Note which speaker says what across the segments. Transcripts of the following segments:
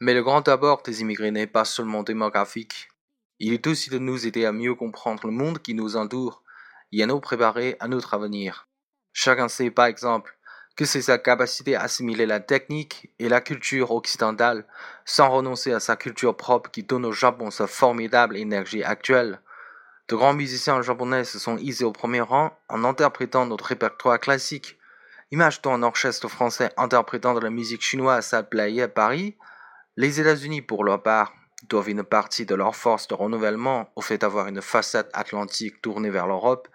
Speaker 1: Mais le grand abord des immigrés n'est pas seulement démographique. Il est aussi de nous aider à mieux comprendre le monde qui nous entoure et à nous préparer à notre avenir. Chacun sait, par exemple, que c'est sa capacité à assimiler la technique et la culture occidentale sans renoncer à sa culture propre qui donne au Japon sa formidable énergie actuelle. De grands musiciens japonais se sont hisés au premier rang en interprétant notre répertoire classique. Imagine-toi un orchestre français interprétant de la musique chinoise à Play à Paris. Les États-Unis, pour leur part, doivent une partie de leur force de renouvellement au fait d'avoir une façade atlantique tournée vers l'Europe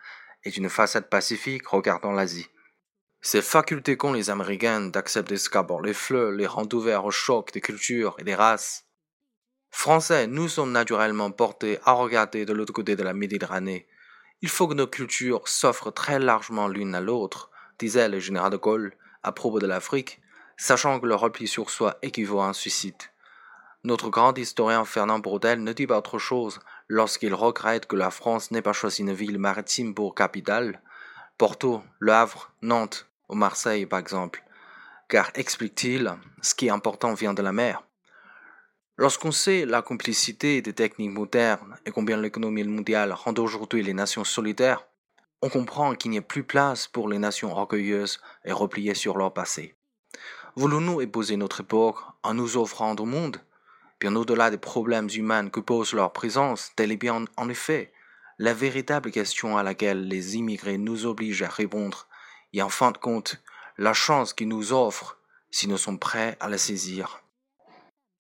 Speaker 1: et une façade pacifique regardant l'Asie. Ces facultés qu'ont les Américains d'accepter qu'abord les fleurs les rendent ouverts au choc des cultures et des races. Français, nous sommes naturellement portés à regarder de l'autre côté de la Méditerranée. Il faut que nos cultures s'offrent très largement l'une à l'autre, disait le général de Gaulle à propos de l'Afrique, sachant que le repli sur soi équivaut à un suicide. Notre grand historien Fernand Braudel ne dit pas autre chose lorsqu'il regrette que la France n'ait pas choisi une ville maritime pour capitale. Porto, Le Havre, Nantes au Marseille par exemple, car, explique-t-il, ce qui est important vient de la mer. Lorsqu'on sait la complicité des techniques modernes et combien l'économie mondiale rend aujourd'hui les nations solitaires, on comprend qu'il n'y a plus place pour les nations orgueilleuses et repliées sur leur passé. Voulons-nous épouser notre époque en nous offrant au monde Bien au-delà des problèmes humains que pose leur présence, telle est bien en effet la véritable question à laquelle les immigrés nous obligent à répondre et en fin de compte, la chance qu'ils nous offrent si nous sommes prêts à la saisir.